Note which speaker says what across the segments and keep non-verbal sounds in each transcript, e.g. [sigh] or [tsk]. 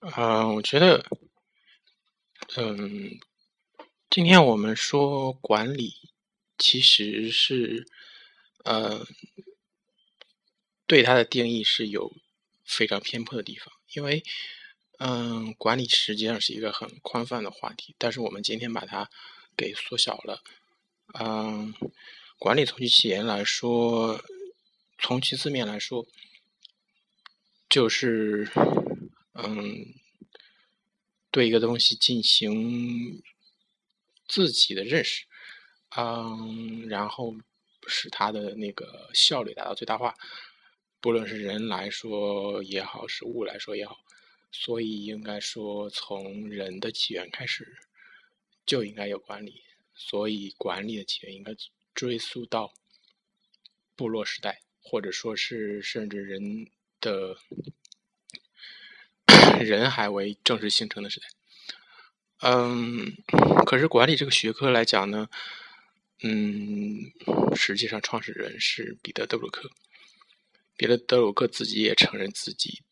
Speaker 1: 啊，我觉得，嗯，今天我们说管理，其实是，呃，对它的定义是有非常偏颇的地方，因为，嗯，管理实际上是一个很宽泛的话题，但是我们今天把它给缩小了。嗯，管理从其起源来说，从其字面来说，就是。嗯，对一个东西进行自己的认识，嗯，然后使它的那个效率达到最大化，不论是人来说也好，是物来说也好，所以应该说从人的起源开始就应该有管理，所以管理的起源应该追溯到部落时代，或者说是甚至人的。人还为正式形成的时代，嗯，可是管理这个学科来讲呢，嗯，实际上创始人是彼得·德鲁克，彼得·德鲁克自己也承认自己，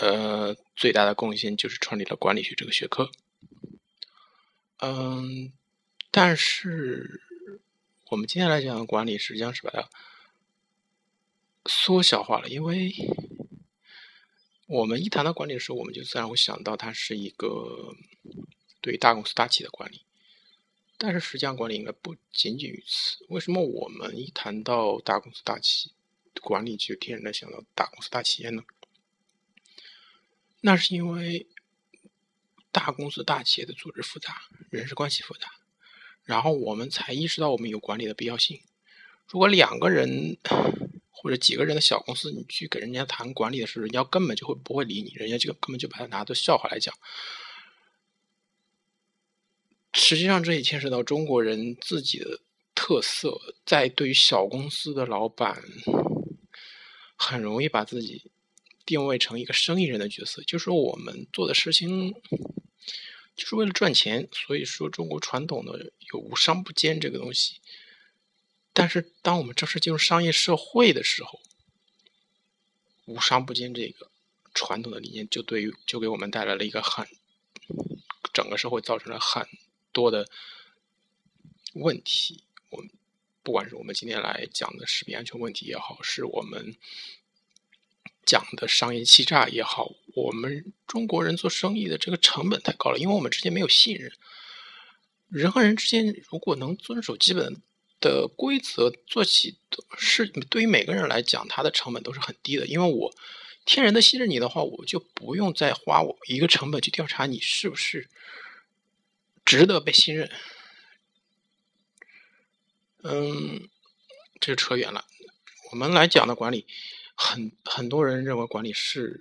Speaker 1: 呃，最大的贡献就是创立了管理学这个学科，嗯，但是我们今天来讲的管理，实际上是把它缩小化了，因为。我们一谈到管理的时候，我们就自然会想到它是一个对大公司大企业的管理。但是实际上，管理应该不仅仅于此。为什么我们一谈到大公司大企管理，就天然的想到大公司大企业呢？那是因为大公司大企业的组织复杂，人事关系复杂，然后我们才意识到我们有管理的必要性。如果两个人，或者几个人的小公司，你去给人家谈管理的时候，人家根本就会不会理你，人家就根本就把它拿做笑话来讲。实际上，这也牵涉到中国人自己的特色，在对于小公司的老板，很容易把自己定位成一个生意人的角色，就是说我们做的事情就是为了赚钱。所以说，中国传统的有无商不奸这个东西。但是，当我们正式进入商业社会的时候，无商不奸这个传统的理念，就对于就给我们带来了一个很整个社会造成了很多的问题。我们不管是我们今天来讲的食品安全问题也好，是我们讲的商业欺诈也好，我们中国人做生意的这个成本太高了，因为我们之间没有信任。人和人之间如果能遵守基本。的规则做起是对于每个人来讲，它的成本都是很低的。因为我天然的信任你的话，我就不用再花我一个成本去调查你是不是值得被信任。嗯，这扯远了。我们来讲的管理，很很多人认为管理是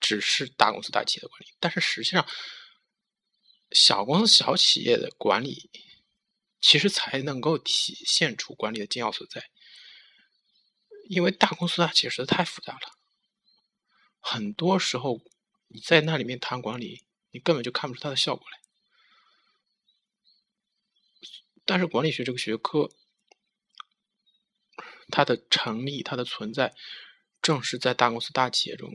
Speaker 1: 只是大公司大企业的管理，但是实际上，小公司小企业的管理。其实才能够体现出管理的精要所在，因为大公司啊，其实太复杂了，很多时候你在那里面谈管理，你根本就看不出它的效果来。但是管理学这个学科，它的成立、它的存在，正是在大公司大企业中，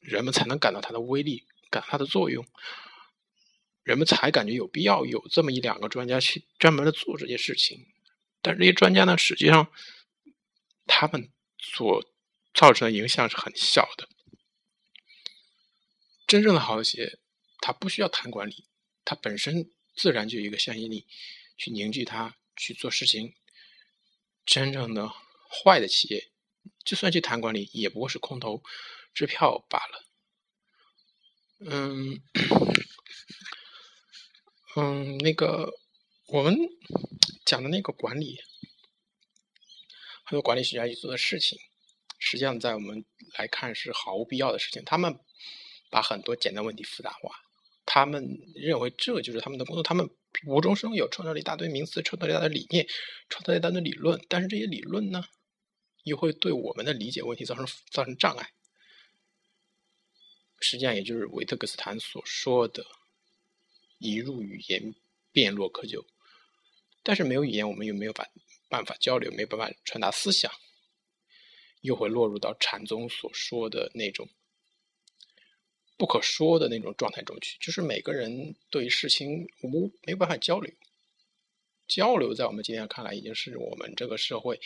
Speaker 1: 人们才能感到它的威力，感它的作用。人们才感觉有必要有这么一两个专家去专门的做这件事情，但是这些专家呢，实际上他们所造成的影响是很小的。真正的好企业，它不需要谈管理，它本身自然就有一个向心力去凝聚它去做事情。真正的坏的企业，就算去谈管理，也不过是空头支票罢了。嗯。嗯，那个我们 [tsk] 讲的那个管理，很多管理学家去做的事情，实际上在我们来看是毫无必要的事情。他们把很多简单问题复杂化，他们认为这就是他们的工作。他们无中生有，创造了一大堆名词，创造了一大堆理念，创造了一大堆理论。但是这些理论呢，又会对我们的理解问题造成造成障碍。实际上，也就是维特根斯坦所说的。一入语言，便落窠臼。但是没有语言，我们又没有办办法交流，没有办法传达思想，又会落入到禅宗所说的那种不可说的那种状态中去，就是每个人对于事情无没有办法交流。交流在我们今天看来，已经是我们这个社会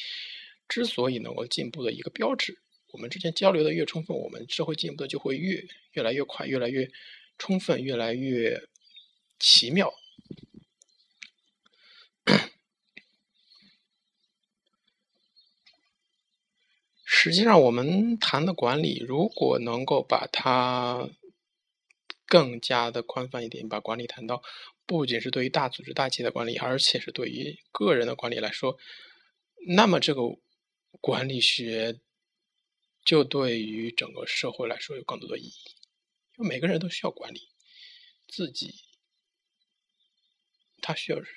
Speaker 1: 之所以能够进步的一个标志。我们之间交流的越充分，我们社会进步的就会越越来越快，越来越充分，越来越奇妙。[clears throat] 实际上，我们谈的管理，如果能够把它更加的宽泛一点，把管理谈到不仅是对于大组织、大企业的管理，而且是对于个人的管理来说，那么这个管理学就对于整个社会来说有更多的意义。因为每个人都需要管理自己，Tack gör.